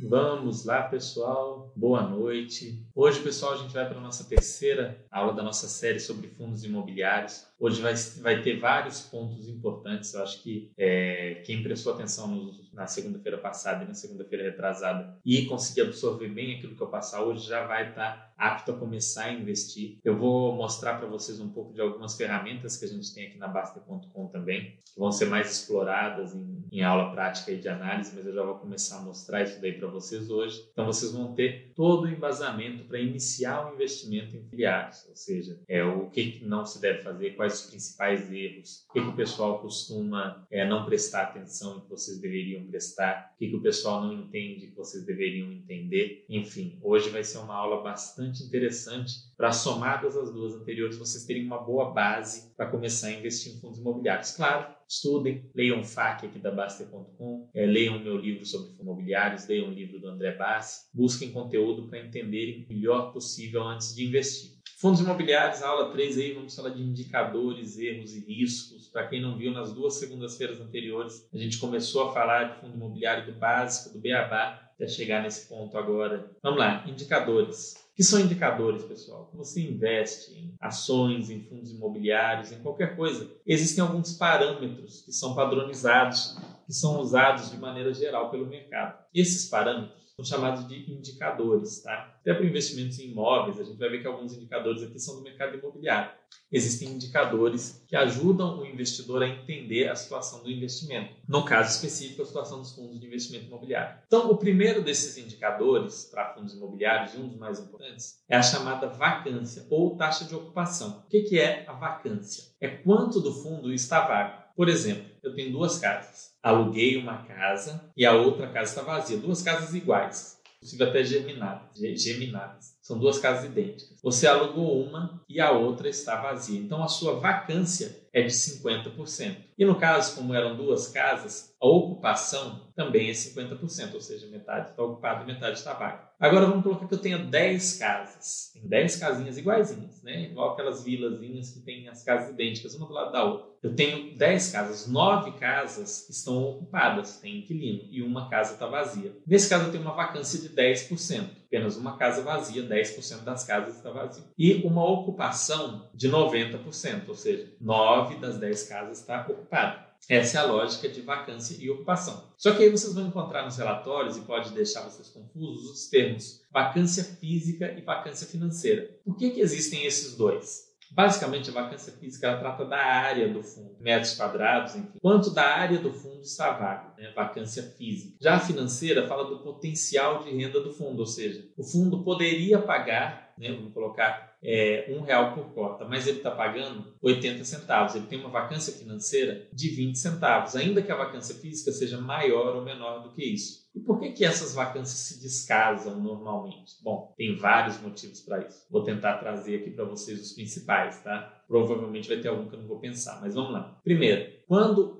Vamos lá, pessoal. Boa noite. Hoje, pessoal, a gente vai para a nossa terceira aula da nossa série sobre fundos imobiliários. Hoje vai, vai ter vários pontos importantes. Eu acho que é, quem prestou atenção na segunda-feira passada e na segunda-feira retrasada e conseguir absorver bem aquilo que eu passar hoje já vai estar apto a começar a investir. Eu vou mostrar para vocês um pouco de algumas ferramentas que a gente tem aqui na Basta.com também, que vão ser mais exploradas em, em aula prática e de análise, mas eu já vou começar a mostrar isso daí para vocês hoje. Então vocês vão ter todo o embasamento para iniciar o investimento em filiados, ou seja, é o que não se deve fazer, quais os principais erros, o que, que o pessoal costuma é, não prestar atenção que vocês deveriam prestar, o que, que o pessoal não entende que vocês deveriam entender. Enfim, hoje vai ser uma aula bastante interessante para somadas as duas anteriores vocês terem uma boa base para começar a investir em fundos imobiliários. Claro, estudem, leiam FAQ aqui da Baster.com, é, leiam o meu livro sobre fundos imobiliários, leiam o livro do André Bassi, busquem conteúdo para entenderem o melhor possível antes de investir. Fundos imobiliários, aula 3 aí, vamos falar de indicadores, erros e riscos. Para quem não viu, nas duas segundas-feiras anteriores, a gente começou a falar de fundo imobiliário do básico, do beabá, até chegar nesse ponto agora. Vamos lá, indicadores. O que são indicadores, pessoal? Você investe em ações, em fundos imobiliários, em qualquer coisa. Existem alguns parâmetros que são padronizados, que são usados de maneira geral pelo mercado. Esses parâmetros são chamados de indicadores, tá? Até para investimentos em imóveis, a gente vai ver que alguns indicadores aqui são do mercado imobiliário. Existem indicadores que ajudam o investidor a entender a situação do investimento. No caso específico, a situação dos fundos de investimento imobiliário. Então, o primeiro desses indicadores para fundos imobiliários, e um dos mais importantes, é a chamada vacância ou taxa de ocupação. O que é a vacância? É quanto do fundo está vago. Por exemplo, eu tenho duas casas. Aluguei uma casa e a outra casa está vazia. Duas casas iguais, inclusive até geminadas. geminadas. São duas casas idênticas. Você alugou uma e a outra está vazia. Então a sua vacância é de 50%. E no caso, como eram duas casas, a ocupação também é 50%, ou seja, metade está ocupada e metade está vaga. Agora vamos colocar que eu tenha 10 casas. Tem 10 casinhas iguaizinhas, né? Igual aquelas vilazinhas que tem as casas idênticas, uma do lado da outra. Eu tenho 10 casas, 9 casas estão ocupadas, tem inquilino, e uma casa está vazia. Nesse caso, eu tenho uma vacância de 10%. Apenas uma casa vazia, 10% das casas está vazia. E uma ocupação de 90%, ou seja, 9 das 10 casas está ocupada. Essa é a lógica de vacância e ocupação. Só que aí vocês vão encontrar nos relatórios, e pode deixar vocês confusos, os termos vacância física e vacância financeira. Por que, que existem esses dois? Basicamente, a vacância física ela trata da área do fundo, metros quadrados, enfim. Quanto da área do fundo está vago, né? vacância física. Já a financeira fala do potencial de renda do fundo, ou seja, o fundo poderia pagar, né, vamos colocar é, um real por cota, mas ele está pagando 80 centavos. Ele tem uma vacância financeira de 20 centavos, ainda que a vacância física seja maior ou menor do que isso. E por que, que essas vacâncias se descasam normalmente? Bom, tem vários motivos para isso. Vou tentar trazer aqui para vocês os principais, tá? Provavelmente vai ter algum que eu não vou pensar, mas vamos lá. Primeiro, quando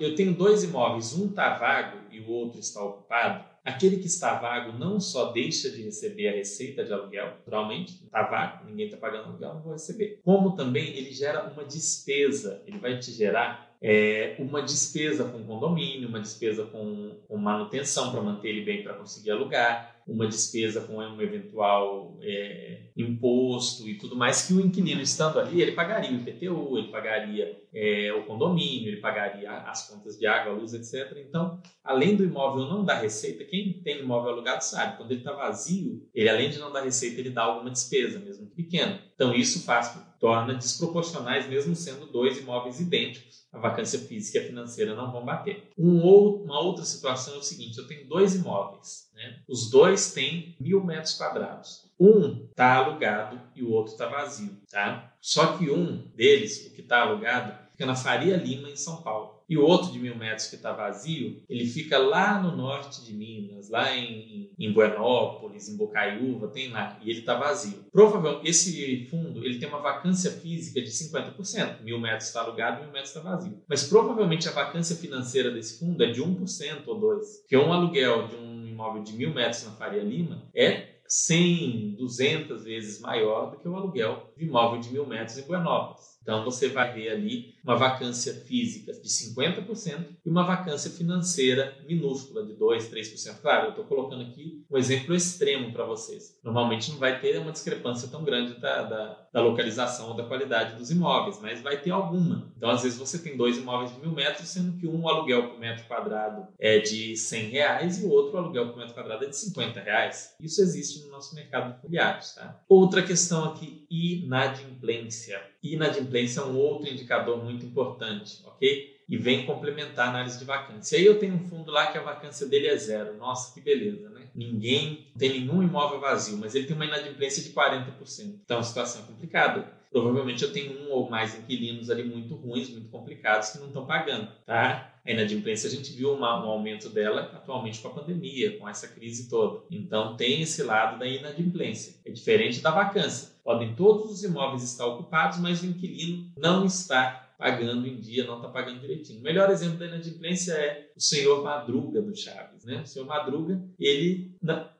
eu tenho dois imóveis, um está vago e o outro está ocupado, Aquele que está vago não só deixa de receber a receita de aluguel, naturalmente, está vago, ninguém está pagando aluguel, não vou receber. Como também ele gera uma despesa, ele vai te gerar é, uma despesa com condomínio, uma despesa com, com manutenção para manter ele bem para conseguir alugar, uma despesa com um eventual é, imposto e tudo mais, que o inquilino estando ali, ele pagaria o IPTU, ele pagaria é, o condomínio, ele pagaria as contas de água, luz, etc. Então, além do imóvel não dar receita, quem tem imóvel alugado sabe, quando ele está vazio, ele além de não dar receita, ele dá alguma despesa, mesmo que pequena. Então, isso faz, torna desproporcionais, mesmo sendo dois imóveis idênticos. A vacância física e financeira não vão bater. Um ou, uma outra situação é o seguinte: eu tenho dois imóveis né? Os dois têm mil metros quadrados. Um está alugado e o outro está vazio. Tá? Só que um deles, o que está alugado, fica na Faria Lima, em São Paulo. E o outro de mil metros que está vazio, ele fica lá no norte de Minas, lá em, em Buenópolis, em Bocaiúva, tem lá, e ele está vazio. Provavelmente, esse fundo ele tem uma vacância física de 50%. Mil metros está alugado mil metros está vazio. Mas provavelmente a vacância financeira desse fundo é de 1% ou 2%. Que é um aluguel de um imóvel de mil metros na Faria Lima é 100, 200 vezes maior do que o aluguel de imóvel de mil metros em Buenópolis. Então você vai ver ali uma vacância física de 50% e uma vacância financeira minúscula de 2, 3%. Claro, eu estou colocando aqui um exemplo extremo para vocês. Normalmente não vai ter uma discrepância tão grande da, da, da, localização ou da qualidade dos imóveis, mas vai ter alguma. Então, às vezes, você tem dois imóveis de mil metros, sendo que um aluguel por metro quadrado é de 100 reais e o outro aluguel por metro quadrado é de 50 reais. Isso existe no nosso mercado de imobiliários. Tá? Outra questão aqui, inadimplência. Inadimplência é um outro indicador muito importante, ok? e vem complementar a análise de vacância. Aí eu tenho um fundo lá que a vacância dele é zero. Nossa, que beleza, né? Ninguém tem nenhum imóvel vazio, mas ele tem uma inadimplência de 40%. Então a situação é complicada. Provavelmente eu tenho um ou mais inquilinos ali muito ruins, muito complicados, que não estão pagando, tá? A inadimplência a gente viu uma, um aumento dela atualmente com a pandemia, com essa crise toda. Então tem esse lado da inadimplência. É diferente da vacância. Podem todos os imóveis estar ocupados, mas o inquilino não está pagando em dia, não está pagando direitinho. O melhor exemplo da inadimplência é o senhor Madruga do Chaves. Né? O senhor Madruga, ele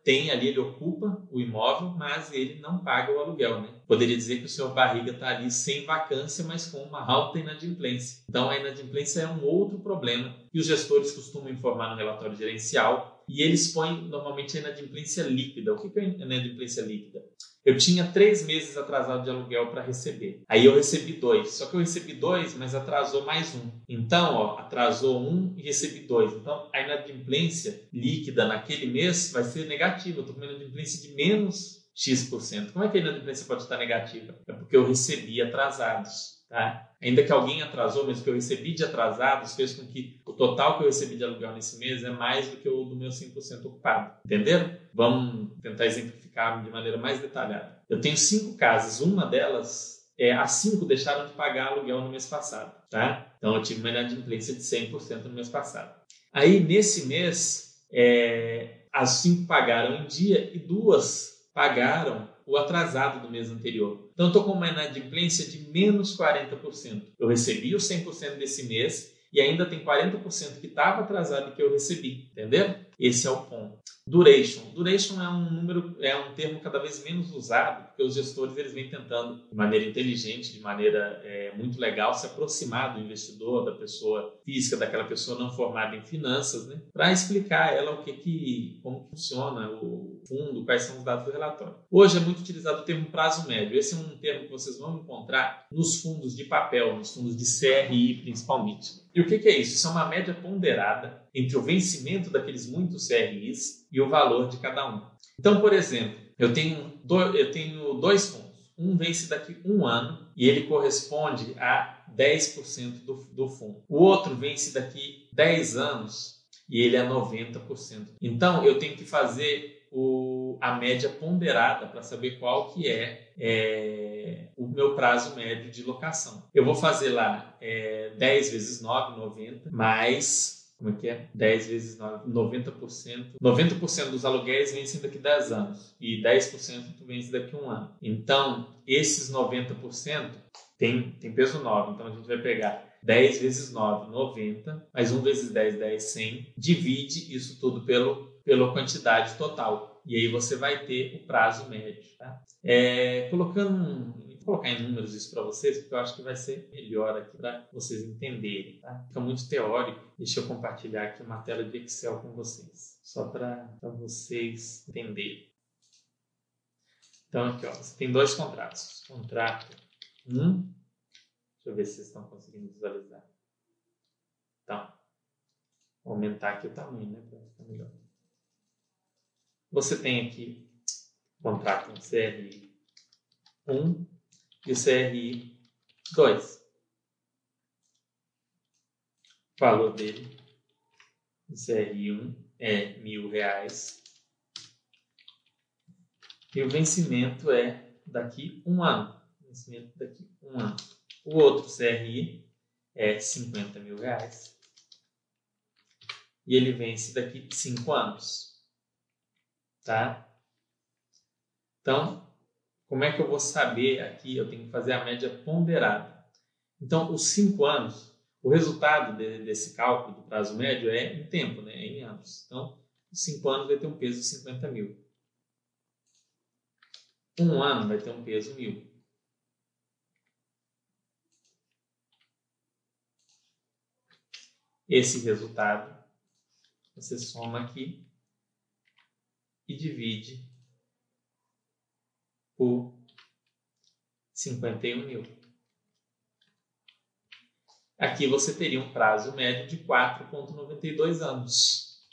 tem ali, ele ocupa o imóvel, mas ele não paga o aluguel. Né? Poderia dizer que o senhor Barriga está ali sem vacância, mas com uma alta inadimplência. Então, a inadimplência é um outro problema que os gestores costumam informar no relatório gerencial e eles põem normalmente a inadimplência líquida. O que é a inadimplência líquida? Eu tinha três meses atrasado de aluguel para receber. Aí eu recebi dois. Só que eu recebi dois, mas atrasou mais um. Então, ó, atrasou um e recebi dois. Então, a inadimplência líquida naquele mês vai ser negativa. Eu estou com uma inadimplência de menos X%. Como é que a inadimplência pode estar negativa? É porque eu recebi atrasados. Tá? Ainda que alguém atrasou, mas o que eu recebi de atrasados fez com que o total que eu recebi de aluguel nesse mês é mais do que o do meu 5% ocupado. Entenderam? Vamos tentar exemplificar de maneira mais detalhada. Eu tenho cinco casas, uma delas, é, as cinco deixaram de pagar aluguel no mês passado. Tá? Então eu tive uma inadimplência de 100% no mês passado. Aí nesse mês, é, as cinco pagaram em dia e duas pagaram o atrasado do mês anterior. Então, estou com uma inadimplência de menos 40%. Eu recebi os 100% desse mês e ainda tem 40% que estava atrasado e que eu recebi. Entendeu? Esse é o ponto. Duration. Duration é um número, é um termo cada vez menos usado, porque os gestores eles vêm tentando, de maneira inteligente, de maneira é, muito legal, se aproximar do investidor, da pessoa física, daquela pessoa não formada em finanças, né, para explicar ela o que que, como funciona o fundo, quais são os dados do relatório. Hoje é muito utilizado o termo prazo médio. Esse é um termo que vocês vão encontrar nos fundos de papel, nos fundos de CRI principalmente. E o que, que é isso? Isso é uma média ponderada entre o vencimento daqueles muitos CRIs e o valor de cada um. Então, por exemplo, eu tenho, dois, eu tenho dois fundos. Um vence daqui um ano e ele corresponde a 10% do, do fundo. O outro vence daqui 10 anos e ele é 90%. Então, eu tenho que fazer o, a média ponderada para saber qual que é, é, o meu prazo médio de locação. Eu vou fazer lá é, 10 vezes 9, 90, mais como é que é? 10 vezes 9, 90%. 90% dos aluguéis vencem daqui a 10 anos e 10% vence daqui um ano. Então, esses 90% tem, tem peso 9. Então, a gente vai pegar 10 vezes 9, 90, mais 1 vezes 10, 10, 100. Divide isso tudo pelo, pela quantidade total. E aí você vai ter o prazo médio. Tá? É, colocando Vou colocar em números isso para vocês, porque eu acho que vai ser melhor aqui para vocês entenderem. Tá? Fica muito teórico. Deixa eu compartilhar aqui uma tela de Excel com vocês, só para vocês entenderem. Então, aqui, ó, você tem dois contratos. Contrato 1. Um, deixa eu ver se vocês estão conseguindo visualizar. Então, vou aumentar aqui o tamanho, né, para ficar melhor. Você tem aqui contrato com CRI 1 e o CRI 2. O valor dele, o CRI 1 é mil reais. E o vencimento é daqui um ano. Vencimento daqui um ano. O outro CRI é 50 mil reais. E ele vence daqui cinco anos. Tá? Então, como é que eu vou saber aqui? Eu tenho que fazer a média ponderada. Então, os cinco anos, o resultado de, desse cálculo do prazo médio é em tempo, né? é em anos. Então, cinco anos vai ter um peso de 50 mil. Um ano vai ter um peso mil. Esse resultado você soma aqui e divide por 51 mil. Aqui você teria um prazo médio de 4,92 anos.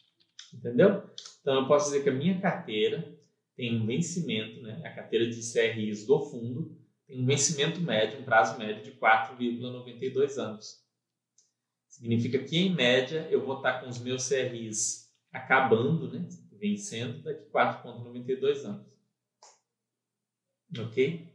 Entendeu? Então eu posso dizer que a minha carteira tem um vencimento, né? a carteira de CRIs do fundo tem um vencimento médio, um prazo médio de 4,92 anos. Significa que, em média, eu vou estar com os meus CRIs acabando, né? vencendo, daqui 4,92 anos. Ok?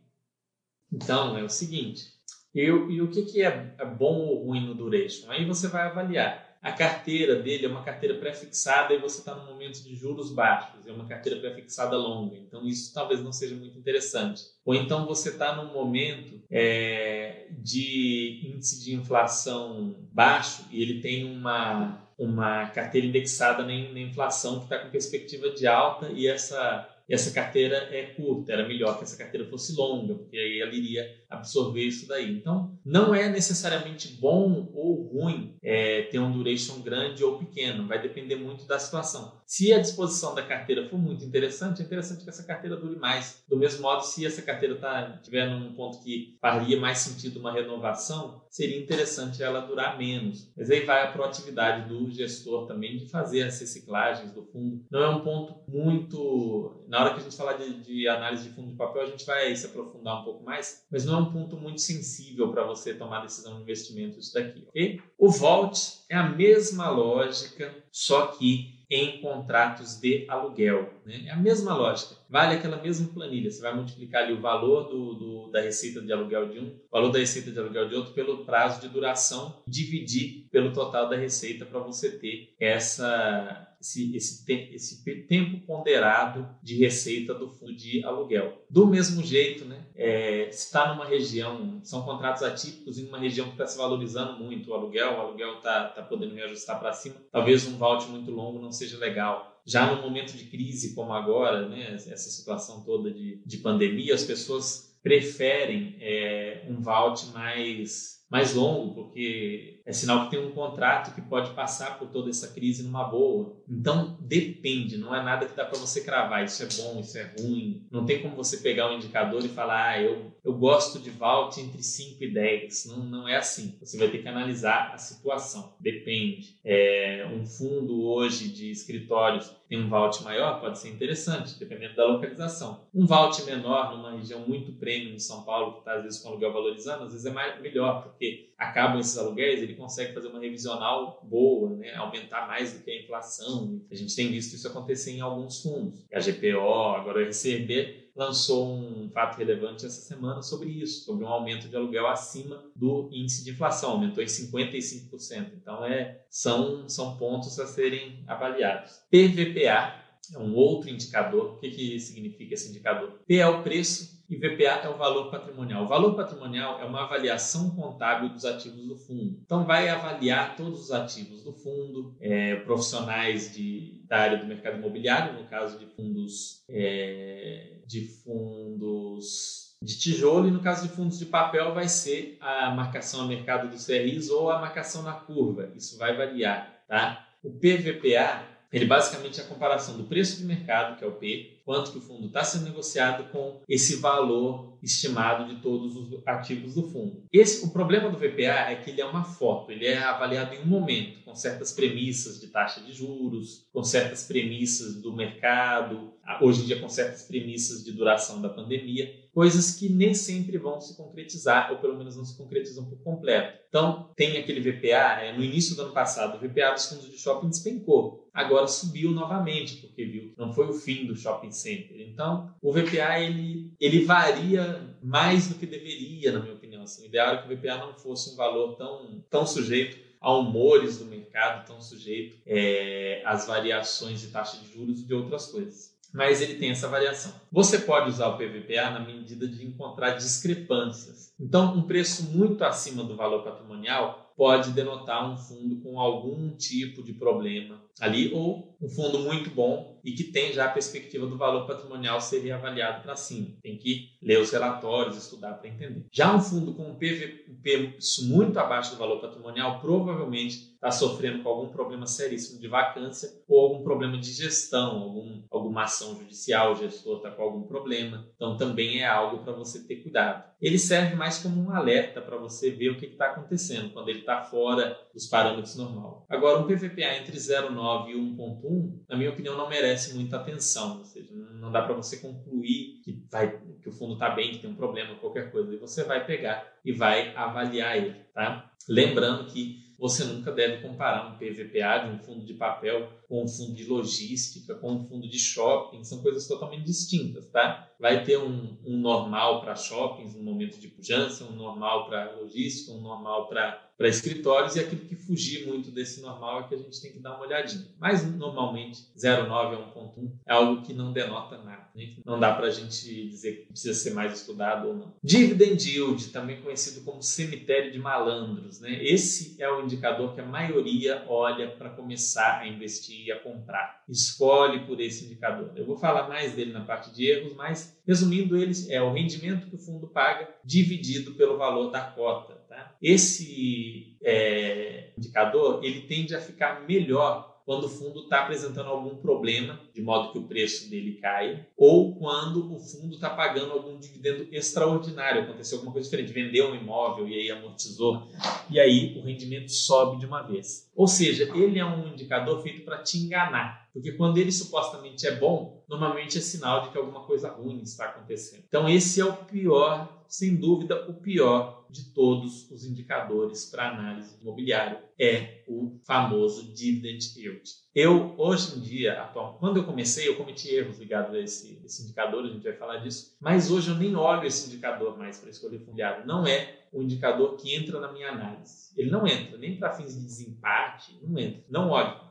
Então, é o seguinte. Eu, e o que, que é, é bom ou ruim no duration? Aí você vai avaliar a carteira dele é uma carteira pré-fixada e você está num momento de juros baixos, é uma carteira pré-fixada longa, então isso talvez não seja muito interessante. Ou então você está num momento é, de índice de inflação baixo e ele tem uma, uma carteira indexada na, na inflação que está com perspectiva de alta e essa e essa carteira é curta, era melhor que essa carteira fosse longa, porque aí ela iria absorver isso daí. Então, não é necessariamente bom ou ruim é, ter um duration grande ou pequeno, vai depender muito da situação. Se a disposição da carteira for muito interessante, é interessante que essa carteira dure mais. Do mesmo modo, se essa carteira tá, tiver num ponto que faria mais sentido uma renovação, seria interessante ela durar menos. Mas aí vai a proatividade do gestor também de fazer as reciclagens do fundo. Não é um ponto muito. Na hora que a gente falar de, de análise de fundo de papel, a gente vai se aprofundar um pouco mais, mas não é um ponto muito sensível para você tomar decisão de investimento isso daqui, ok? O Vault é a mesma lógica, só que em contratos de aluguel. Né? É a mesma lógica. Vale aquela mesma planilha. Você vai multiplicar ali o valor do, do, da receita de aluguel de um, valor da receita de aluguel de outro pelo prazo de duração, dividir pelo total da receita para você ter essa esse, esse, esse, tempo ponderado de receita do fundo de aluguel. Do mesmo jeito, né, é, se está numa região, são contratos atípicos em uma região que está se valorizando muito o aluguel, o aluguel está tá podendo reajustar para cima, talvez um vault muito longo não seja legal. Já no momento de crise como agora, né, essa situação toda de, de pandemia, as pessoas preferem é, um vault mais, mais longo, porque é sinal que tem um contrato que pode passar por toda essa crise numa boa. Então, depende, não é nada que dá para você cravar, isso é bom, isso é ruim. Não tem como você pegar um indicador e falar, ah, eu, eu gosto de Vault entre 5 e 10. Não, não é assim. Você vai ter que analisar a situação, depende. É, um fundo hoje de escritórios tem um vault maior, pode ser interessante, dependendo da localização. Um vault menor, numa região muito premium em São Paulo, que está às vezes com aluguel valorizando, às vezes é mais, melhor, porque acabam esses aluguéis, ele consegue fazer uma revisional boa, né? aumentar mais do que a inflação. A gente tem visto isso acontecer em alguns fundos. A GPO, agora o RCB, lançou um fato relevante essa semana sobre isso, sobre um aumento de aluguel acima do índice de inflação, aumentou em 55%. Então, é, são, são pontos a serem avaliados. PVPA é um outro indicador. O que, que significa esse indicador? P é o preço e VPA é o valor patrimonial. O valor patrimonial é uma avaliação contábil dos ativos do fundo. Então, vai avaliar todos os ativos do fundo, é, profissionais de, da área do mercado imobiliário, no caso de fundos, é, de fundos de tijolo, e no caso de fundos de papel, vai ser a marcação a mercado dos CRIs ou a marcação na curva. Isso vai variar. Tá? O PVPA ele basicamente é a comparação do preço de mercado, que é o P, quanto que o fundo está sendo negociado com esse valor estimado de todos os ativos do fundo. Esse, o problema do VPA é que ele é uma foto, ele é avaliado em um momento, com certas premissas de taxa de juros, com certas premissas do mercado, hoje em dia com certas premissas de duração da pandemia, coisas que nem sempre vão se concretizar, ou pelo menos não se concretizam por completo. Então, tem aquele VPA, é, no início do ano passado, o VPA dos fundos de shopping despencou. Agora subiu novamente, porque viu que não foi o fim do shopping center. Então, o VPA ele, ele varia mais do que deveria, na minha opinião. Assim, o ideal é que o VPA não fosse um valor tão, tão sujeito a humores do mercado, tão sujeito é, às variações de taxa de juros e de outras coisas mas ele tem essa variação. Você pode usar o PVPA na medida de encontrar discrepâncias. Então, um preço muito acima do valor patrimonial pode denotar um fundo com algum tipo de problema ali, ou um fundo muito bom e que tem já a perspectiva do valor patrimonial ser reavaliado para cima. Tem que ler os relatórios, estudar para entender. Já um fundo com um PVP muito abaixo do valor patrimonial provavelmente está sofrendo com algum problema seríssimo de vacância ou algum problema de gestão, algum, alguma ação judicial, o gestor está com algum problema. Então também é algo para você ter cuidado. Ele serve mais como um alerta para você ver o que está acontecendo quando ele está fora dos parâmetros normal. Agora, um PVPA entre 0,9 e 1,1, na minha opinião, não merece muita atenção. Ou seja, não dá para você concluir que, vai, que o fundo está bem, que tem um problema, qualquer coisa. E você vai pegar e vai avaliar ele. Tá? Lembrando que você nunca deve comparar um PVPA de um fundo de papel com um fundo de logística, com um fundo de shopping, são coisas totalmente distintas, tá? Vai ter um, um normal para shoppings, um momento de pujança, um normal para logística, um normal para escritórios e aquilo que fugir muito desse normal é que a gente tem que dar uma olhadinha. Mas normalmente 0,9 a 1,1 é algo que não denota nada. Né? Não dá para a gente dizer que precisa ser mais estudado ou não. Dividend yield, também conhecido como cemitério de malandros. Né? Esse é o indicador que a maioria olha para começar a investir a comprar. Escolhe por esse indicador. Eu vou falar mais dele na parte de erros, mas resumindo eles, é o rendimento que o fundo paga dividido pelo valor da cota. Tá? Esse é, indicador ele tende a ficar melhor quando o fundo está apresentando algum problema, de modo que o preço dele caia, ou quando o fundo está pagando algum dividendo extraordinário, aconteceu alguma coisa diferente, vendeu um imóvel e aí amortizou, e aí o rendimento sobe de uma vez. Ou seja, ele é um indicador feito para te enganar, porque quando ele supostamente é bom, normalmente é sinal de que alguma coisa ruim está acontecendo. Então, esse é o pior, sem dúvida, o pior de todos os indicadores para análise imobiliária é o famoso dividend yield. Eu, hoje em dia, atual, quando eu comecei, eu cometi erros ligados a esse, esse indicador, a gente vai falar disso, mas hoje eu nem olho esse indicador mais para escolher fundo imobiliário. Não é o indicador que entra na minha análise. Ele não entra, nem para fins de desempate, não entra. Não olho.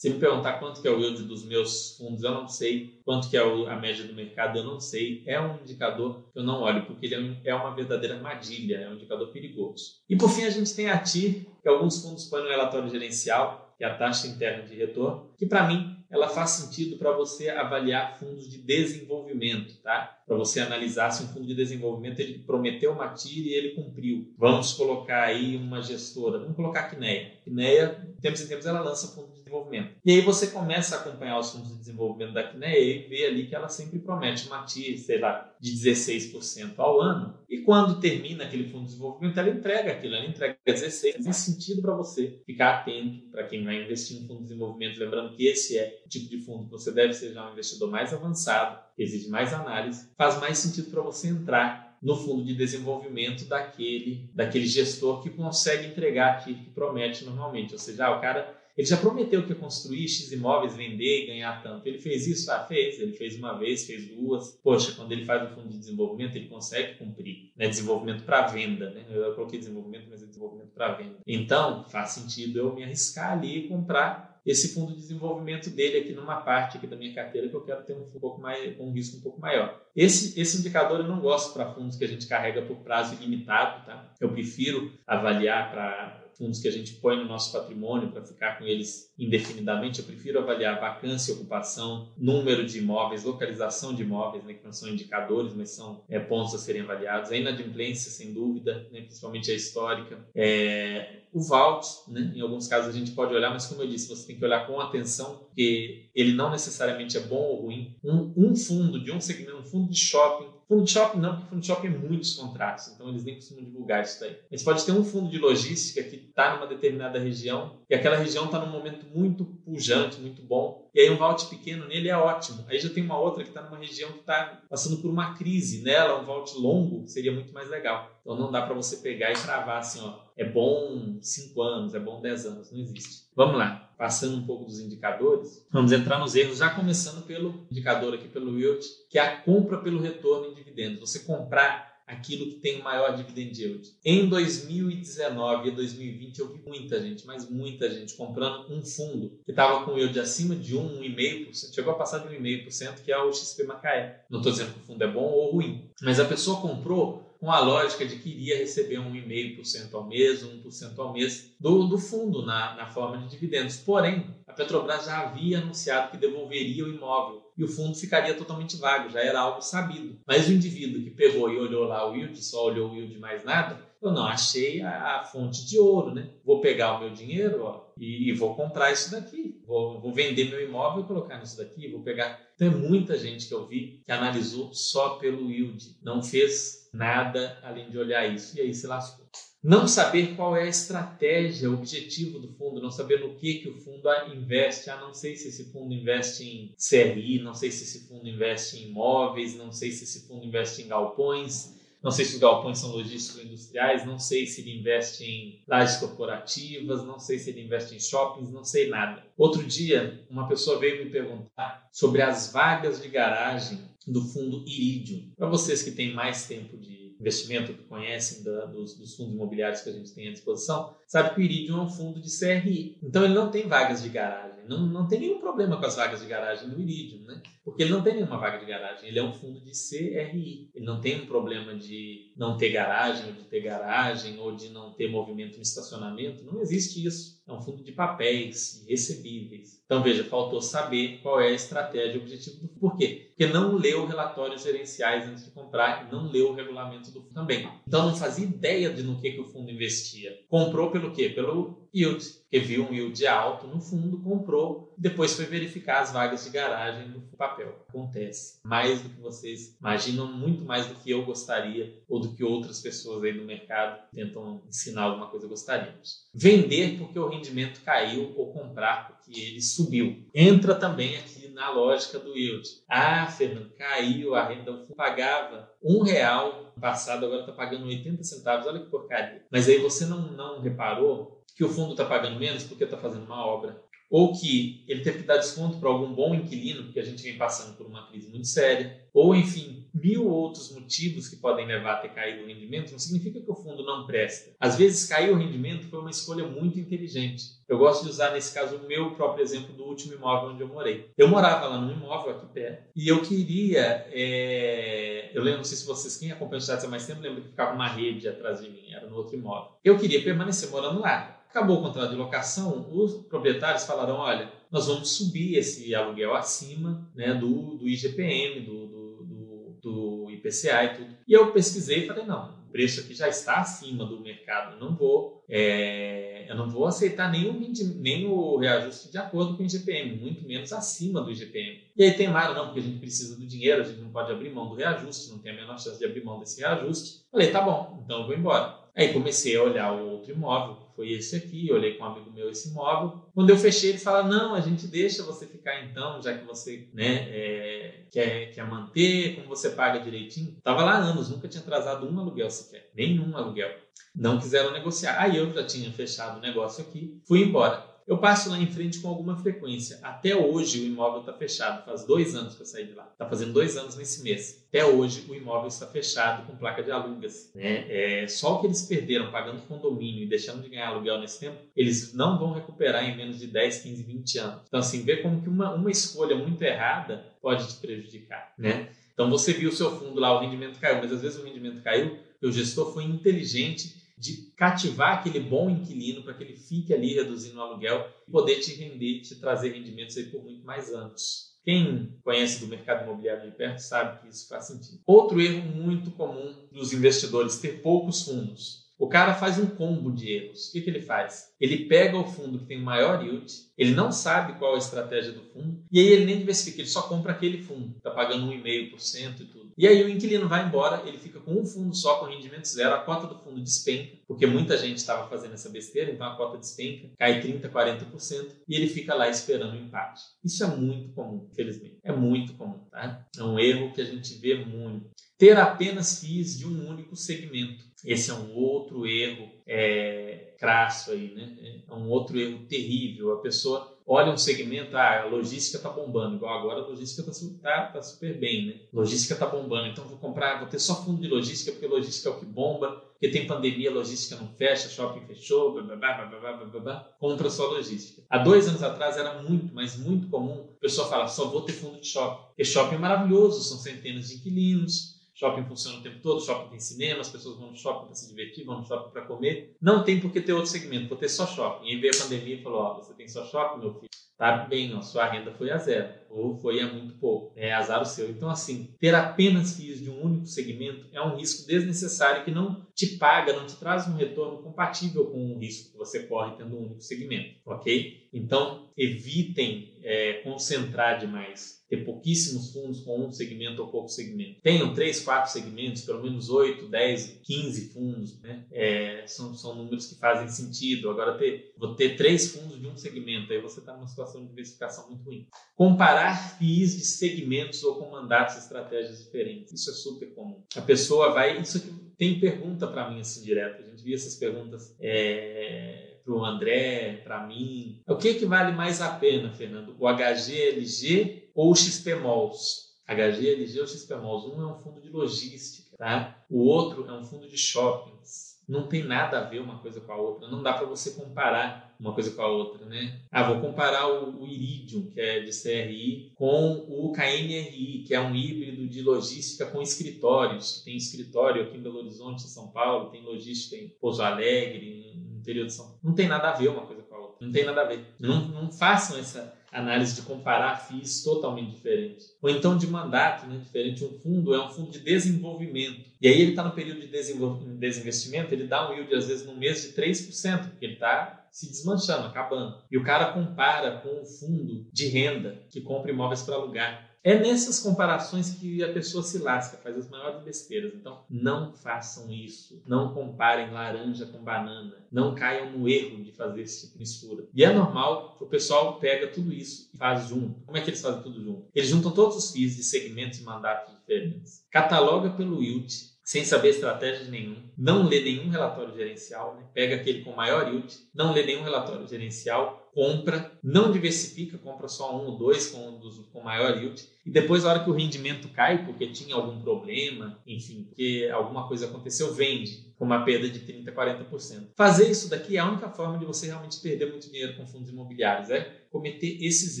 Se me perguntar quanto que é o yield dos meus fundos, eu não sei. Quanto que é a média do mercado, eu não sei. É um indicador que eu não olho, porque ele é, é uma verdadeira armadilha, é um indicador perigoso. E por fim, a gente tem a TIR, que alguns fundos põem no relatório gerencial, é a taxa interna de retorno, que para mim ela faz sentido para você avaliar fundos de desenvolvimento, tá? Para você analisar se um fundo de desenvolvimento ele prometeu uma TIR e ele cumpriu. Vamos colocar aí uma gestora, vamos colocar a Quineia. Quineia, tempos em tempos, ela lança fundo de desenvolvimento. E aí você começa a acompanhar os fundos de desenvolvimento da Quineia e vê ali que ela sempre promete uma TIR, sei lá, de 16% ao ano. E quando termina aquele fundo de desenvolvimento, ela entrega aquilo, ela entrega 16%. Faz sentido para você ficar atento para quem vai investir em fundo de desenvolvimento, lembrando que esse é o tipo de fundo que você deve ser já um investidor mais avançado, exige mais análise, faz mais sentido para você entrar no fundo de desenvolvimento daquele, daquele gestor que consegue entregar aquilo que promete normalmente. Ou seja, ah, o cara ele já prometeu que ia construir X imóveis, vender e ganhar tanto. Ele fez isso? Ah, fez. Ele fez uma vez, fez duas. Poxa, quando ele faz o fundo de desenvolvimento, ele consegue cumprir. Né? Desenvolvimento para venda. Né? Eu coloquei desenvolvimento, mas é desenvolvimento para venda. Então, faz sentido eu me arriscar ali e comprar esse fundo de desenvolvimento dele aqui numa parte aqui da minha carteira que eu quero ter um, um pouco mais, um risco um pouco maior. Esse, esse indicador eu não gosto para fundos que a gente carrega por prazo ilimitado, tá? Eu prefiro avaliar para fundos que a gente põe no nosso patrimônio para ficar com eles indefinidamente, eu prefiro avaliar vacância, ocupação, número de imóveis, localização de imóveis, né, que não são indicadores, mas são é, pontos a serem avaliados. A inadimplência, sem dúvida, né, principalmente a histórica. É, o VALT, né, em alguns casos a gente pode olhar, mas como eu disse, você tem que olhar com atenção, porque ele não necessariamente é bom ou ruim. Um, um fundo de um segmento, um fundo de shopping, Fundo de shopping não, porque fundo de shopping é muitos contratos, então eles nem costumam divulgar isso daí. Mas pode ter um fundo de logística que está numa determinada região e aquela região está num momento muito pujante, muito bom, e aí um vault pequeno nele é ótimo. Aí já tem uma outra que está numa região que está passando por uma crise. Nela, um vault longo seria muito mais legal. Então não dá para você pegar e cravar assim, ó, é bom 5 anos, é bom 10 anos, não existe. Vamos lá passando um pouco dos indicadores, vamos entrar nos erros, já começando pelo indicador aqui, pelo yield, que é a compra pelo retorno em dividendos. Você comprar aquilo que tem o maior dividend yield. Em 2019 e 2020 eu vi muita gente, mas muita gente comprando um fundo que estava com yield acima de 1, 1,5%, chegou a passar de 1,5%, que é o XP Macaé. Não estou dizendo que o fundo é bom ou ruim, mas a pessoa comprou com a lógica de que iria receber 1,5% ao mês, 1% ao mês do, do fundo na, na forma de dividendos. Porém, a Petrobras já havia anunciado que devolveria o imóvel e o fundo ficaria totalmente vago, já era algo sabido. Mas o indivíduo que pegou e olhou lá o yield, só olhou o yield mais nada, eu não achei a, a, fonte de ouro, né? Vou pegar o meu dinheiro ó, e, e vou comprar isso daqui. Vou, vou, vender meu imóvel e colocar nisso daqui. Vou pegar. Tem muita gente que eu vi que analisou só pelo yield, não fez nada além de olhar isso. E aí se lascou. Não saber qual é a estratégia, o objetivo do fundo, não saber no que, que o fundo investe. Ah, não sei se esse fundo investe em CRI, não sei se esse fundo investe em imóveis, não sei se esse fundo investe em galpões não sei se os galpões são logísticos industriais, não sei se ele investe em lajes corporativas, não sei se ele investe em shoppings, não sei nada. Outro dia, uma pessoa veio me perguntar sobre as vagas de garagem do fundo Iridium. Para vocês que têm mais tempo de investimento, que conhecem da, dos, dos, fundos imobiliários que a gente tem à disposição, sabe que o Iridium é um fundo de CRI. Então ele não tem vagas de garagem. Não, não tem nenhum problema com as vagas de garagem do Iridium, né? Porque ele não tem nenhuma vaga de garagem. Ele é um fundo de CRI. Ele não tem um problema de não ter garagem, ou de ter garagem, ou de não ter movimento no estacionamento. Não existe isso. É um fundo de papéis, recebíveis. Então, veja, faltou saber qual é a estratégia e o objetivo do fundo. Por quê? Porque não leu relatórios gerenciais antes de comprar e não leu o regulamento do fundo também. Então, não fazia ideia de no que, que o fundo investia. Comprou pelo quê? Pelo yield. Porque viu um yield alto no fundo, comprou, depois foi verificar as vagas de garagem no papel. Acontece. Mais do que vocês imaginam, muito mais do que eu gostaria ou do que outras pessoas aí no mercado tentam ensinar alguma coisa gostaríamos. Vender porque o rendimento caiu ou comprar porque ele subiu. Entra também aqui na lógica do yield. Ah, Fernando, caiu a renda, eu pagava um real passado, agora está pagando 80 centavos, olha que porcaria. Mas aí você não, não reparou que o fundo está pagando menos porque está fazendo uma obra ou que ele teve que dar desconto para algum bom inquilino, porque a gente vem passando por uma crise muito séria, ou enfim, mil outros motivos que podem levar a ter caído o rendimento, não significa que o fundo não presta. Às vezes, cair o rendimento foi uma escolha muito inteligente. Eu gosto de usar, nesse caso, o meu próprio exemplo do último imóvel onde eu morei. Eu morava lá num imóvel aqui perto e eu queria. É... Eu lembro, não sei se vocês, quem acompanha o site há mais tempo, lembra que ficava uma rede atrás de mim, era no outro imóvel. Eu queria permanecer morando lá. Acabou o contrato de locação, os proprietários falaram: olha, nós vamos subir esse aluguel acima né, do, do IGPM, do, do, do, do IPCA e tudo. E eu pesquisei e falei: não, o preço aqui já está acima do mercado, eu não vou, é, eu não vou aceitar nem o reajuste de acordo com o IGPM, muito menos acima do IGPM. E aí tem lá, não, porque a gente precisa do dinheiro, a gente não pode abrir mão do reajuste, não tem a menor chance de abrir mão desse reajuste. Falei, tá bom, então eu vou embora. Aí comecei a olhar o outro imóvel, foi esse aqui, olhei com um amigo meu esse imóvel. Quando eu fechei, ele fala: Não, a gente deixa você ficar então, já que você né, é, quer, quer manter, como você paga direitinho. Tava lá anos, nunca tinha atrasado um aluguel sequer, nenhum aluguel. Não quiseram negociar. Aí eu já tinha fechado o negócio aqui, fui embora. Eu passo lá em frente com alguma frequência. Até hoje o imóvel está fechado. Faz dois anos que eu saí de lá. Está fazendo dois anos nesse mês. Até hoje o imóvel está fechado com placa de alugas. Né? É, só o que eles perderam pagando condomínio e deixando de ganhar aluguel nesse tempo, eles não vão recuperar em menos de 10, 15, 20 anos. Então, assim, vê como que uma, uma escolha muito errada pode te prejudicar. Né? Então, você viu o seu fundo lá, o rendimento caiu, mas às vezes o rendimento caiu porque o gestor foi inteligente de cativar aquele bom inquilino para que ele fique ali reduzindo o aluguel e poder te render, te trazer rendimentos aí por muito mais anos. Quem conhece do mercado imobiliário de perto sabe que isso faz sentido. Outro erro muito comum dos investidores ter poucos fundos. O cara faz um combo de erros. O que, que ele faz? Ele pega o fundo que tem o maior yield, ele não sabe qual a estratégia do fundo, e aí ele nem diversifica, ele só compra aquele fundo, está pagando 1,5% e tudo. E aí o inquilino vai embora, ele fica com um fundo só com rendimento zero, a cota do fundo despenca, porque muita gente estava fazendo essa besteira, então a cota despenca, cai 30%, 40%, e ele fica lá esperando o empate. Isso é muito comum, infelizmente. É muito comum, tá? É um erro que a gente vê muito. Ter apenas FIIs de um único segmento. Esse é um outro erro é, crasso aí, né? É um outro erro terrível. A pessoa olha um segmento, ah, a logística está bombando, igual agora a logística está tá, tá super bem, né? Logística está bombando, então vou comprar, vou ter só fundo de logística, porque logística é o que bomba, porque tem pandemia, logística não fecha, shopping fechou, blá, blá, blá, blá, blá, blá, blá, compra só logística. Há dois anos atrás era muito, mas muito comum, a pessoa fala, só vou ter fundo de shopping, porque shopping é maravilhoso, são centenas de inquilinos, Shopping funciona o tempo todo, shopping tem cinema, as pessoas vão no shopping para se divertir, vão no shopping para comer. Não tem por que ter outro segmento, vou ter só shopping. E aí veio a pandemia e falou: Ó, você tem só shopping, meu filho? tá bem, a sua renda foi a zero ou foi a muito pouco. É azar o seu. Então, assim, ter apenas FIIs de um único segmento é um risco desnecessário que não te paga, não te traz um retorno compatível com o risco que você corre tendo um único segmento, ok? Então, evitem é, concentrar demais, ter pouquíssimos fundos com um segmento ou pouco segmento. Tenham três, quatro segmentos, pelo menos 8, 10, 15 fundos, né? É, são, são números que fazem sentido. Agora, ter, vou ter três fundos de um segmento, aí você está numa situação de diversificação muito ruim. Comparar FIIs de segmentos ou com mandatos e estratégias diferentes. Isso é super comum. A pessoa vai. Isso aqui tem pergunta para mim assim direto. A gente via essas perguntas. É para o André, para mim. O que, que vale mais a pena, Fernando? O HGLG ou o XPMOLs? HGLG ou XPMOLs? Um é um fundo de logística, tá? O outro é um fundo de shoppings. Não tem nada a ver uma coisa com a outra. Não dá para você comparar uma coisa com a outra, né? Ah, vou comparar o, o Iridium, que é de CRI, com o KNRI, que é um híbrido de logística com escritórios. Tem escritório aqui em Belo Horizonte, em São Paulo, tem logística em Pouso Alegre, interior de São Paulo. Não tem nada a ver uma coisa com a outra. Não tem nada a ver. Não, não façam essa análise de comparar FIIs totalmente diferentes. Ou então de mandato né, diferente. Um fundo é um fundo de desenvolvimento. E aí ele está no período de desinvestimento, ele dá um yield às vezes no mês de 3%, porque ele está se desmanchando, acabando. E o cara compara com um fundo de renda que compra imóveis para alugar. É nessas comparações que a pessoa se lasca, faz as maiores besteiras. Então, não façam isso. Não comparem laranja com banana. Não caiam no erro de fazer esse tipo de mistura. E é normal que o pessoal pega tudo isso e faz junto. Como é que eles fazem tudo junto? Eles juntam todos os FIIs de segmentos e mandatos diferentes. Cataloga pelo yield, sem saber estratégia nenhum, não lê nenhum relatório gerencial, né? pega aquele com maior yield, não lê nenhum relatório gerencial, compra, não diversifica, compra só um ou dois com, dos, com maior yield, e depois, na hora que o rendimento cai, porque tinha algum problema, enfim, porque alguma coisa aconteceu, vende com uma perda de 30%, 40%. Fazer isso daqui é a única forma de você realmente perder muito dinheiro com fundos imobiliários, é cometer esses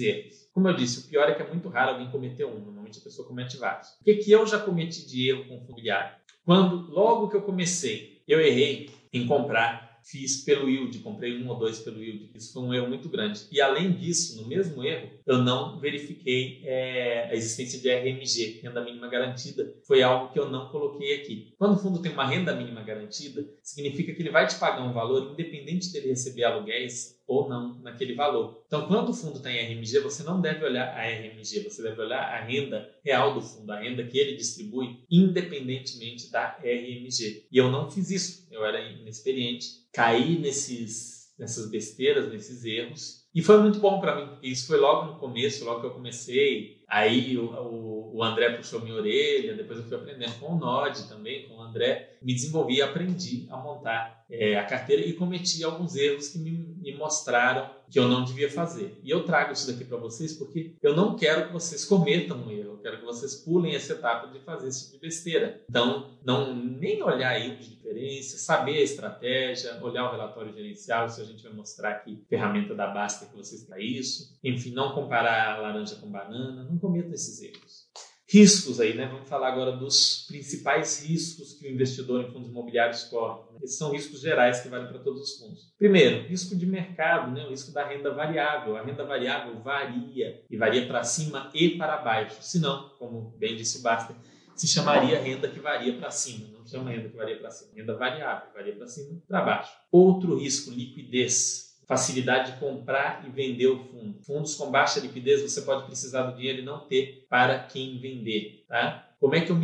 erros. Como eu disse, o pior é que é muito raro alguém cometer um, normalmente a pessoa comete vários. O que, que eu já cometi de erro com fundo imobiliário? Quando, logo que eu comecei, eu errei em comprar fiz pelo yield, comprei um ou dois pelo yield. Isso foi um erro muito grande. E além disso, no mesmo erro, eu não verifiquei é, a existência de RMG, renda mínima garantida. Foi algo que eu não coloquei aqui. Quando o fundo tem uma renda mínima garantida, significa que ele vai te pagar um valor independente dele receber aluguéis ou não naquele valor. Então, quando o fundo tem RMG, você não deve olhar a RMG, você deve olhar a renda real do fundo, a renda que ele distribui, independentemente da RMG. E eu não fiz isso, eu era inexperiente, caí nesses, nessas besteiras, nesses erros, e foi muito bom para mim, porque isso foi logo no começo, logo que eu comecei. Aí o, o, André puxou minha orelha, depois eu fui aprendendo com o Nod também, com o André. Me desenvolvi e aprendi a montar é, a carteira e cometi alguns erros que me, me, mostraram que eu não devia fazer. E eu trago isso daqui para vocês porque eu não quero que vocês cometam um erro, eu quero que vocês pulem essa etapa de fazer esse tipo de besteira. Então, não nem olhar aí de diferença, saber a estratégia, olhar o relatório gerencial, isso a gente vai mostrar aqui, ferramenta da Basta que vocês para isso. Enfim, não comparar laranja com banana, não cometam esses erros riscos aí, né? Vamos falar agora dos principais riscos que o investidor em fundos imobiliários corre. Esses são riscos gerais que valem para todos os fundos. Primeiro, risco de mercado, né? o risco da renda variável. A renda variável varia e varia para cima e para baixo. Se não, como bem disse Basta, se chamaria renda que varia para cima, não chama renda que varia para cima. Renda variável, varia para cima para baixo. Outro risco, liquidez facilidade de comprar e vender o fundo. Fundos com baixa liquidez, você pode precisar do dinheiro e não ter para quem vender, tá? Como é que eu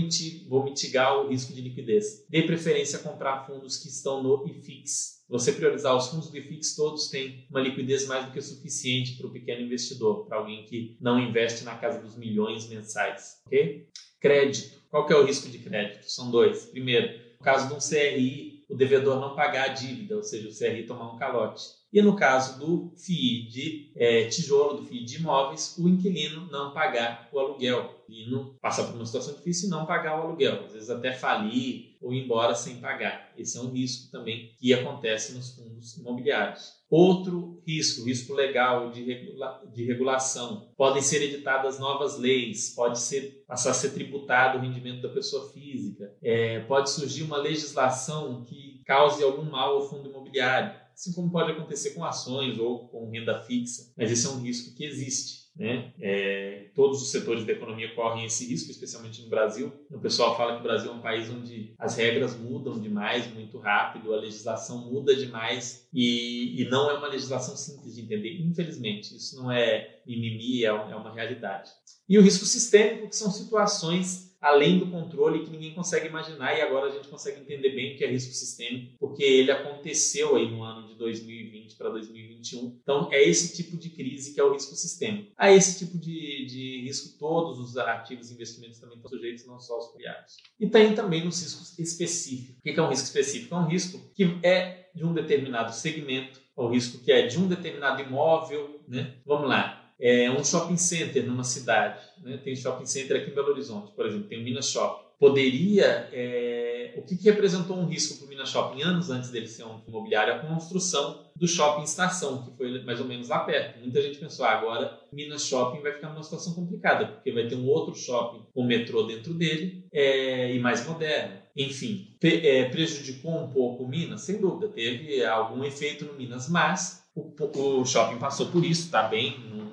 vou mitigar o risco de liquidez? Dê preferência a comprar fundos que estão no IFIX. Você priorizar os fundos do IFIX, todos têm uma liquidez mais do que suficiente para o pequeno investidor, para alguém que não investe na casa dos milhões mensais, ok? Crédito. Qual que é o risco de crédito? São dois. Primeiro, no caso de um CRI, o devedor não pagar a dívida, ou seja, o CRI tomar um calote. E no caso do FII de é, tijolo, do FII de imóveis, o inquilino não pagar o aluguel. O inquilino passar por uma situação difícil e não pagar o aluguel. Às vezes até falir ou ir embora sem pagar. Esse é um risco também que acontece nos fundos imobiliários. Outro risco, risco legal de, regula de regulação. Podem ser editadas novas leis, pode ser, passar a ser tributado o rendimento da pessoa física, é, pode surgir uma legislação que cause algum mal ao fundo imobiliário assim como pode acontecer com ações ou com renda fixa, mas esse é um risco que existe. Né? É, todos os setores da economia correm esse risco, especialmente no Brasil. O pessoal fala que o Brasil é um país onde as regras mudam demais, muito rápido, a legislação muda demais e, e não é uma legislação simples de entender. Infelizmente, isso não é mimimi, é, é uma realidade. E o risco sistêmico, que são situações além do controle que ninguém consegue imaginar e agora a gente consegue entender bem o que é risco sistêmico, porque ele aconteceu aí no ano de 2020 para 2021. Então, é esse tipo de crise que é o risco sistêmico. A esse tipo de, de risco, todos os ativos e investimentos também estão sujeitos, não só os criados. E tem também os riscos específicos. O que é um risco específico? É um risco que é de um determinado segmento, é um risco que é de um determinado imóvel, né? Vamos lá, é, um shopping center numa cidade. Né? Tem shopping center aqui em Belo Horizonte, por exemplo, tem o Minas Shopping. Poderia. É, o que, que representou um risco para o Minas Shopping anos antes dele ser um imobiliário? A construção do shopping estação, que foi mais ou menos lá perto. Muita gente pensou, ah, agora Minas Shopping vai ficar numa situação complicada, porque vai ter um outro shopping com metrô dentro dele é, e mais moderno. Enfim, é, prejudicou um pouco o Minas? Sem dúvida, teve algum efeito no Minas, mas o, o shopping passou por isso, está bem, não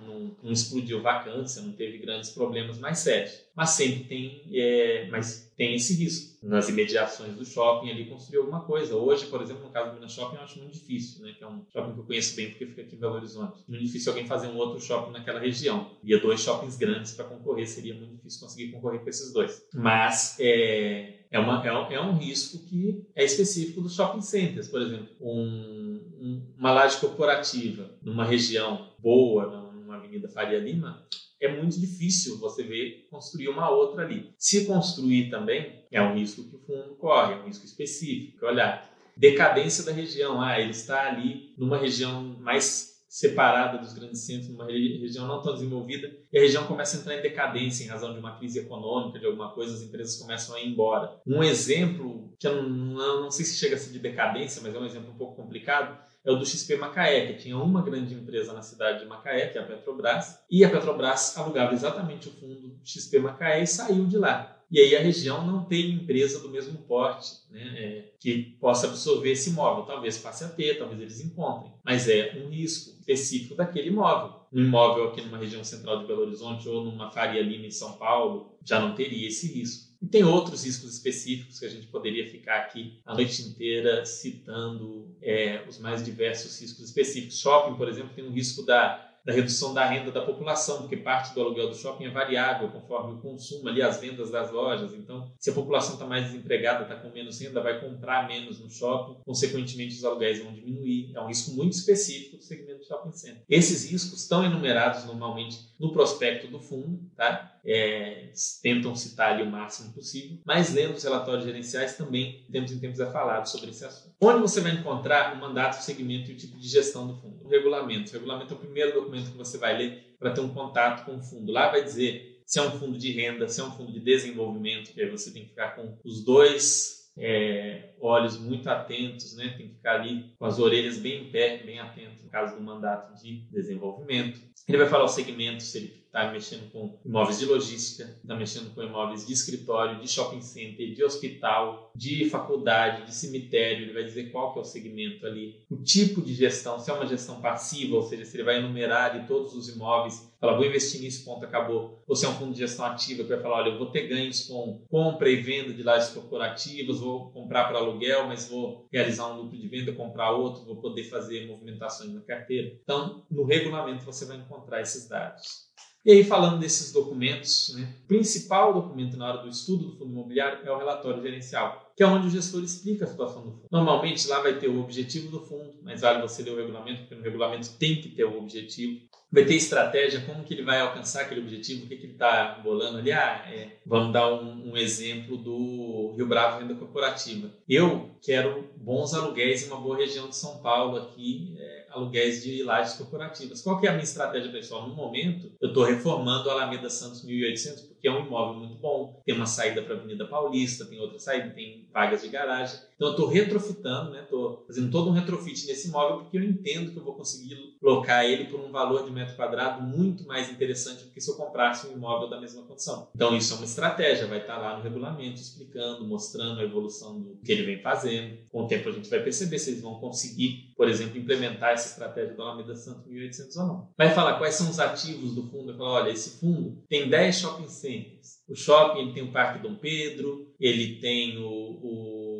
explodiu vacância, não teve grandes problemas mais sérios. Mas sempre tem, é, mas tem esse risco. Nas imediações do shopping ali construir alguma coisa. Hoje, por exemplo, no caso do Minas Shopping, eu acho muito difícil, né? Que é um shopping que eu conheço bem porque fica aqui em Belo Horizonte. Muito difícil alguém fazer um outro shopping naquela região. Ia dois shoppings grandes para concorrer, seria muito difícil conseguir concorrer com esses dois. Mas é, é, uma, é, é um risco que é específico dos shopping centers. Por exemplo, um, um, uma laje corporativa numa região boa, Avenida Faria Lima, é muito difícil você ver construir uma outra ali. Se construir também, é um risco que o fundo corre, é um risco específico. Olha, decadência da região, ah, ele está ali numa região mais separada dos grandes centros, numa região não tão desenvolvida, e a região começa a entrar em decadência em razão de uma crise econômica, de alguma coisa, as empresas começam a ir embora. Um exemplo, que eu não, não sei se chega a ser de decadência, mas é um exemplo um pouco complicado, é o do XP Macaé, que tinha uma grande empresa na cidade de Macaé, que é a Petrobras, e a Petrobras alugava exatamente o fundo XP Macaé e saiu de lá. E aí a região não tem empresa do mesmo porte né, é, que possa absorver esse imóvel. Talvez passe a ter, talvez eles encontrem. Mas é um risco específico daquele imóvel. Um imóvel aqui numa região central de Belo Horizonte ou numa Faria Lima em São Paulo já não teria esse risco. E tem outros riscos específicos que a gente poderia ficar aqui a noite inteira citando é, os mais diversos riscos específicos. Shopping, por exemplo, tem um risco da da redução da renda da população, porque parte do aluguel do shopping é variável conforme o consumo ali, as vendas das lojas. Então, se a população está mais desempregada, está com menos renda, vai comprar menos no shopping, consequentemente os aluguéis vão diminuir. É um risco muito específico do segmento de shopping center. Esses riscos estão enumerados normalmente no prospecto do fundo, tá? É, tentam citar ali o máximo possível, mas lendo os relatórios gerenciais também, de tempos em tempos, é falado sobre esse assunto. Onde você vai encontrar o mandato, o segmento e o tipo de gestão do fundo? O regulamento. O regulamento é o primeiro documento que você vai ler para ter um contato com o fundo. Lá vai dizer se é um fundo de renda, se é um fundo de desenvolvimento, que aí você tem que ficar com os dois é, olhos muito atentos, né? tem que ficar ali com as orelhas bem em pé, bem atento no caso do mandato de desenvolvimento. Ele vai falar o segmento, se ele está mexendo com imóveis de logística, está mexendo com imóveis de escritório, de shopping center, de hospital, de faculdade, de cemitério, ele vai dizer qual que é o segmento ali, o tipo de gestão, se é uma gestão passiva, ou seja, se ele vai enumerar ali todos os imóveis, fala, vou investir nisso, ponto, acabou. Ou se é um fundo de gestão ativa que vai falar, olha, eu vou ter ganhos com compra e venda de lajes corporativas, vou comprar para aluguel, mas vou realizar um lucro de venda, comprar outro, vou poder fazer movimentações na carteira. Então, no regulamento você vai encontrar esses dados. E aí, falando desses documentos, né, o principal documento na hora do estudo do fundo imobiliário é o relatório gerencial, que é onde o gestor explica a situação do fundo. Normalmente lá vai ter o objetivo do fundo, mas vale você ler o regulamento, porque no regulamento tem que ter o objetivo vai ter estratégia, como que ele vai alcançar aquele objetivo, o que, que ele está bolando ali. Ah, é, vamos dar um, um, exemplo do Rio Bravo Renda Corporativa. Eu quero bons aluguéis em uma boa região de São Paulo aqui, é, aluguéis de lajes corporativas. Qual que é a minha estratégia pessoal? No momento, eu estou reformando o Alameda Santos 1800, porque é um imóvel muito bom, tem uma saída para a Avenida Paulista, tem outra saída, tem vagas de garagem. Então eu estou retrofitando, né? Estou fazendo todo um retrofit nesse imóvel porque eu entendo que eu vou conseguir locar ele por um valor de metro quadrado muito mais interessante do que se eu comprasse um imóvel da mesma condição. Então isso é uma estratégia, vai estar lá no regulamento explicando, mostrando a evolução do que ele vem fazendo. Com o tempo a gente vai perceber se eles vão conseguir, por exemplo, implementar essa estratégia do Alameda Santo 1800 ou não. Vai falar quais são os ativos do fundo, vai falar, olha, esse fundo tem 10 shopping centers. O shopping ele tem o Parque Dom Pedro, ele tem o, o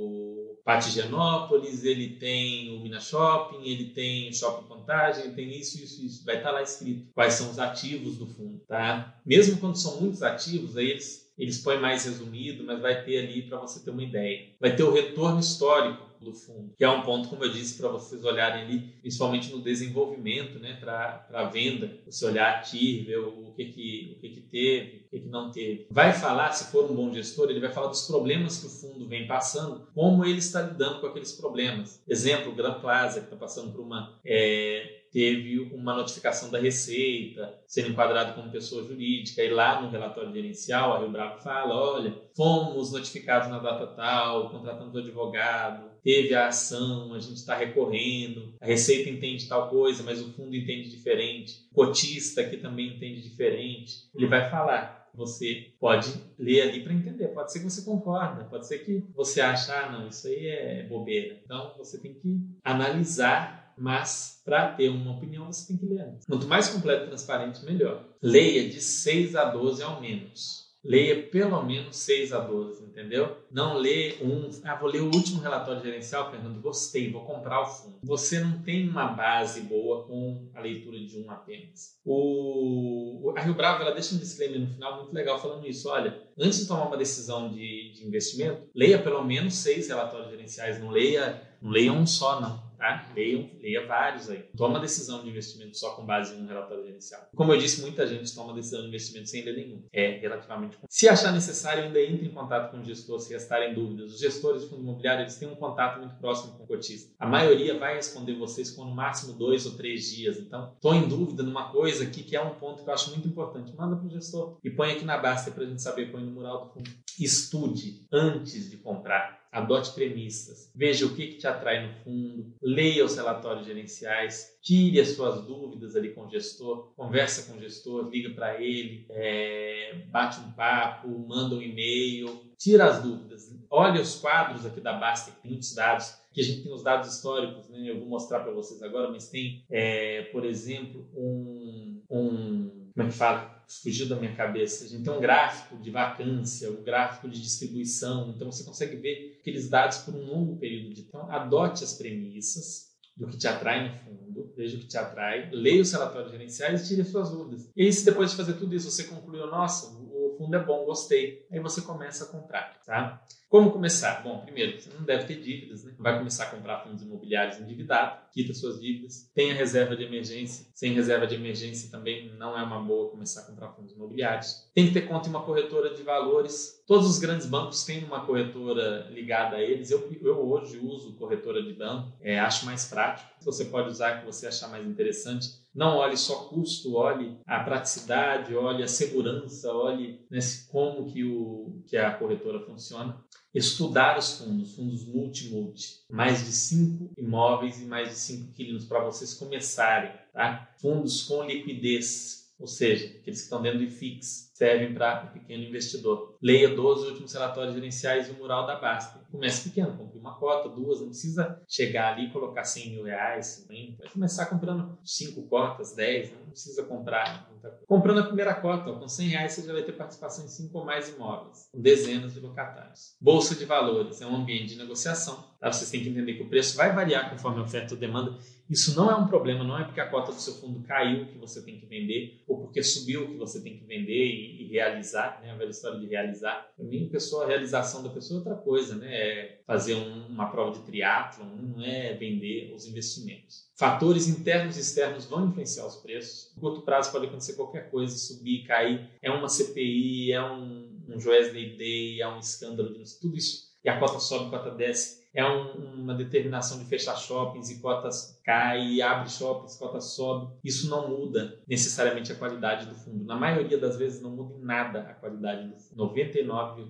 Patigenópolis, ele tem o Minas Shopping, ele tem o Shopping Contagem, ele tem isso, isso, isso. Vai estar lá escrito quais são os ativos do fundo, tá? Mesmo quando são muitos ativos, aí eles, eles põem mais resumido, mas vai ter ali para você ter uma ideia. Vai ter o retorno histórico do fundo, que é um ponto, como eu disse, para vocês olharem ali, principalmente no desenvolvimento, né, para a venda, você olhar ativo, ver o que que, o que, que teve, o que, que não teve. Vai falar, se for um bom gestor, ele vai falar dos problemas que o fundo vem passando, como ele está lidando com aqueles problemas. Exemplo, o Gran Plaza, que está passando por uma é, teve uma notificação da Receita, sendo enquadrado como pessoa jurídica, e lá no relatório gerencial, a Rio Bravo fala, olha, fomos notificados na data tal, contratamos advogado, teve a ação, a gente está recorrendo, a Receita entende tal coisa, mas o fundo entende diferente, o cotista aqui também entende diferente. Ele vai falar, você pode ler ali para entender. Pode ser que você concorda, pode ser que você ache, ah, não, isso aí é bobeira. Então você tem que analisar mas para ter uma opinião você tem que ler. Quanto mais completo e transparente, melhor. Leia de 6 a 12 ao menos. Leia pelo menos 6 a 12, entendeu? Não lê um. Ah, vou ler o último relatório gerencial, Fernando. Gostei, vou comprar o fundo. Você não tem uma base boa com a leitura de um apenas. O, a Rio Bravo ela deixa um disclaimer no final muito legal falando isso. Olha, antes de tomar uma decisão de, de investimento, leia pelo menos seis relatórios gerenciais. Não leia, não leia um só, não tá? Leia, leia vários aí. Toma decisão de investimento só com base em um relatório gerencial. Como eu disse, muita gente toma decisão de investimento sem ler nenhum. É relativamente. Se achar necessário, ainda entre em contato com o gestor se restarem dúvidas. Os gestores de fundo imobiliário eles têm um contato muito próximo com o cotista. A maioria vai responder vocês com no máximo dois ou três dias. Então, estou em dúvida numa coisa aqui que é um ponto que eu acho muito importante. Manda para o gestor e põe aqui na basta para a gente saber. Põe no mural do fundo. Estude antes de comprar. Adote premissas, veja o que, que te atrai no fundo, leia os relatórios gerenciais, tire as suas dúvidas ali com o gestor, conversa com o gestor, liga para ele, é, bate um papo, manda um e-mail, tira as dúvidas, olha os quadros aqui da Basta, que tem muitos dados, que a gente tem os dados históricos, né? eu vou mostrar para vocês agora, mas tem, é, por exemplo, um, um, como é que fala? fugiu da minha cabeça. A gente tem um gráfico de vacância, um gráfico de distribuição, então você consegue ver aqueles dados por um longo período de tempo. Adote as premissas do que te atrai no fundo, veja o que te atrai, leia os relatórios gerenciais e tire as suas dúvidas. E aí, se depois de fazer tudo isso você concluiu, nossa, o fundo é bom, gostei, aí você começa a comprar, tá? Como começar? Bom, primeiro, você não deve ter dívidas, né? Vai começar a comprar fundos imobiliários endividados, quita suas dívidas, tenha reserva de emergência. Sem reserva de emergência também não é uma boa começar a comprar fundos imobiliários. Tem que ter conta em uma corretora de valores. Todos os grandes bancos têm uma corretora ligada a eles. Eu, eu hoje uso corretora de banco, é, acho mais prático. Você pode usar que você achar mais interessante. Não olhe só custo, olhe a praticidade, olhe a segurança, olhe nesse como que, o, que a corretora funciona estudar os fundos, fundos multi-multi, mais de cinco imóveis e mais de cinco inquilinos para vocês começarem, tá? Fundos com liquidez, ou seja, aqueles que estão dentro do IFIX, servem para o pequeno investidor. Leia 12 últimos relatórios gerenciais e o mural da Basta. Comece pequeno, compre uma cota, duas, não precisa chegar ali e colocar 100 mil reais, 50. Vai começar comprando 5 cotas, 10, não precisa comprar muita coisa. Comprando a primeira cota, com 100 reais você já vai ter participação em 5 ou mais imóveis, com dezenas de locatários. Bolsa de valores é um ambiente de negociação. Tá? Vocês têm que entender que o preço vai variar conforme a oferta ou demanda. Isso não é um problema, não é porque a cota do seu fundo caiu que você tem que vender, ou porque subiu que você tem que vender e, realizar, né? a velha história de realizar. Para mim, pessoa, a realização da pessoa é outra coisa, né? É fazer um, uma prova de triatlon, não é vender os investimentos. Fatores internos e externos vão influenciar os preços. No curto prazo pode acontecer qualquer coisa, subir, cair. É uma CPI, é um, um Joesley Day, é um escândalo, tudo isso e a cota sobe, a cota desce é um, uma determinação de fechar shoppings e cotas cai, abre shoppings, cotas sobe. Isso não muda necessariamente a qualidade do fundo. Na maioria das vezes não muda em nada a qualidade do fundo. 99,99%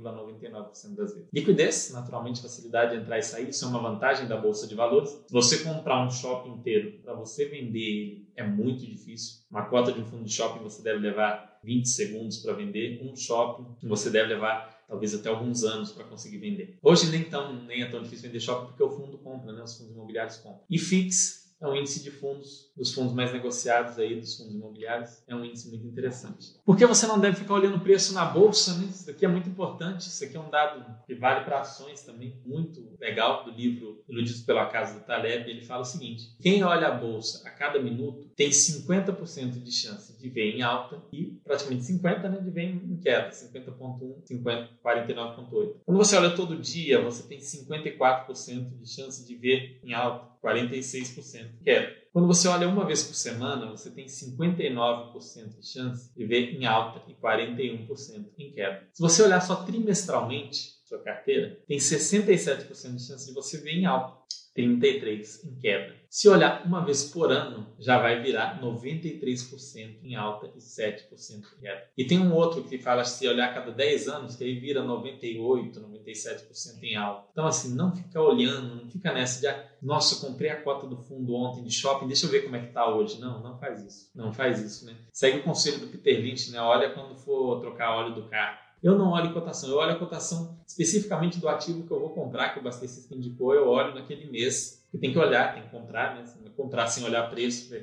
,99 das vezes. Liquidez, naturalmente, facilidade de entrar e sair, isso é uma vantagem da bolsa de valores. Se você comprar um shopping inteiro para você vender ele é muito difícil. Uma cota de um fundo de shopping você deve levar 20 segundos para vender. Um shopping você deve levar talvez até alguns anos para conseguir vender. Hoje nem, tão, nem é tão difícil vender shopping porque o fundo compra, né? os fundos imobiliários compram. E FIX é um índice de fundos, dos fundos mais negociados aí, dos fundos imobiliários, é um índice muito interessante. Por que você não deve ficar olhando o preço na bolsa? Né? Isso aqui é muito importante, isso aqui é um dado que vale para ações também, muito legal, do livro Iludidos pela Casa do Taleb, ele fala o seguinte, quem olha a bolsa a cada minuto tem 50% de chance de ver em alta e praticamente 50% né, de ver em queda, 50.1, 50, 49.8. Quando você olha todo dia, você tem 54% de chance de ver em alta 46% queda. Quando você olha uma vez por semana, você tem 59% de chance de ver em alta e 41% em queda. Se você olhar só trimestralmente sua carteira, tem 67% de chance de você ver em alta, 33% em queda. Se olhar uma vez por ano, já vai virar 93% em alta e 7% em queda. E tem um outro que fala se olhar cada 10 anos, que aí vira 98%, 97% em alta. Então, assim, não fica olhando, não fica nessa de, ah, nossa, comprei a cota do fundo ontem de shopping, deixa eu ver como é que tá hoje. Não, não faz isso. Não faz isso, né? Segue o conselho do Peter Lynch, né? Olha quando for trocar óleo do carro. Eu não olho cotação, eu olho a cotação especificamente do ativo que eu vou comprar, que o Bastecista indicou, eu olho naquele mês. E tem que olhar, tem que comprar, né? comprar sem olhar preço,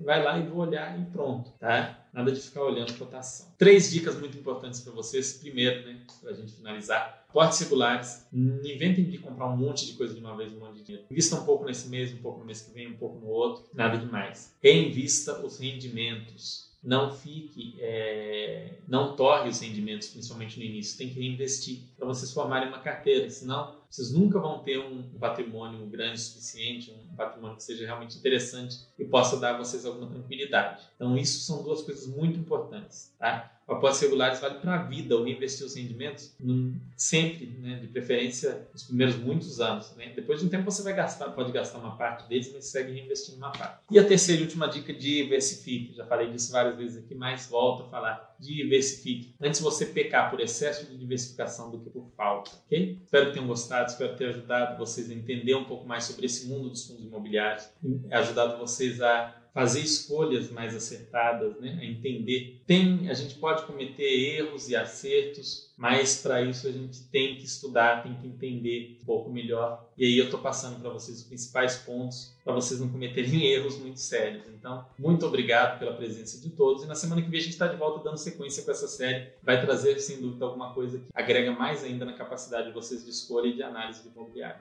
vai lá e vou olhar e pronto, tá? Nada de ficar olhando cotação. Três dicas muito importantes para vocês. Primeiro, né, para a gente finalizar, portes regulares. Inventem de comprar um monte de coisa de uma vez, um monte de dinheiro. Invista um pouco nesse mês, um pouco no mês que vem, um pouco no outro. Nada demais. Reinvista os rendimentos não fique, é, não torre os rendimentos, principalmente no início. Tem que reinvestir para vocês formarem uma carteira, senão vocês nunca vão ter um patrimônio grande o suficiente, um patrimônio que seja realmente interessante e possa dar a vocês alguma tranquilidade. Então, isso são duas coisas muito importantes, tá? Apostas regulares vale para a vida, ou reinvestir os rendimentos sempre, né, de preferência nos primeiros muitos anos. Né? Depois de um tempo você vai gastar, pode gastar uma parte deles, mas segue reinvestindo uma parte. E a terceira e última dica, diversifique. Já falei disso várias vezes aqui, mas volto a falar. Diversifique. Antes você pecar por excesso de diversificação do que por falta, ok? Espero que tenham gostado, espero ter ajudado vocês a entender um pouco mais sobre esse mundo dos fundos imobiliários, ajudado vocês a fazer escolhas mais acertadas, né? a entender. Tem, a gente pode cometer erros e acertos, mas para isso a gente tem que estudar, tem que entender um pouco melhor. E aí eu estou passando para vocês os principais pontos para vocês não cometerem erros muito sérios. Então, muito obrigado pela presença de todos. E na semana que vem a gente está de volta dando sequência com essa série. Vai trazer, sem dúvida, alguma coisa que agrega mais ainda na capacidade de vocês de escolha e de análise de imobiliário.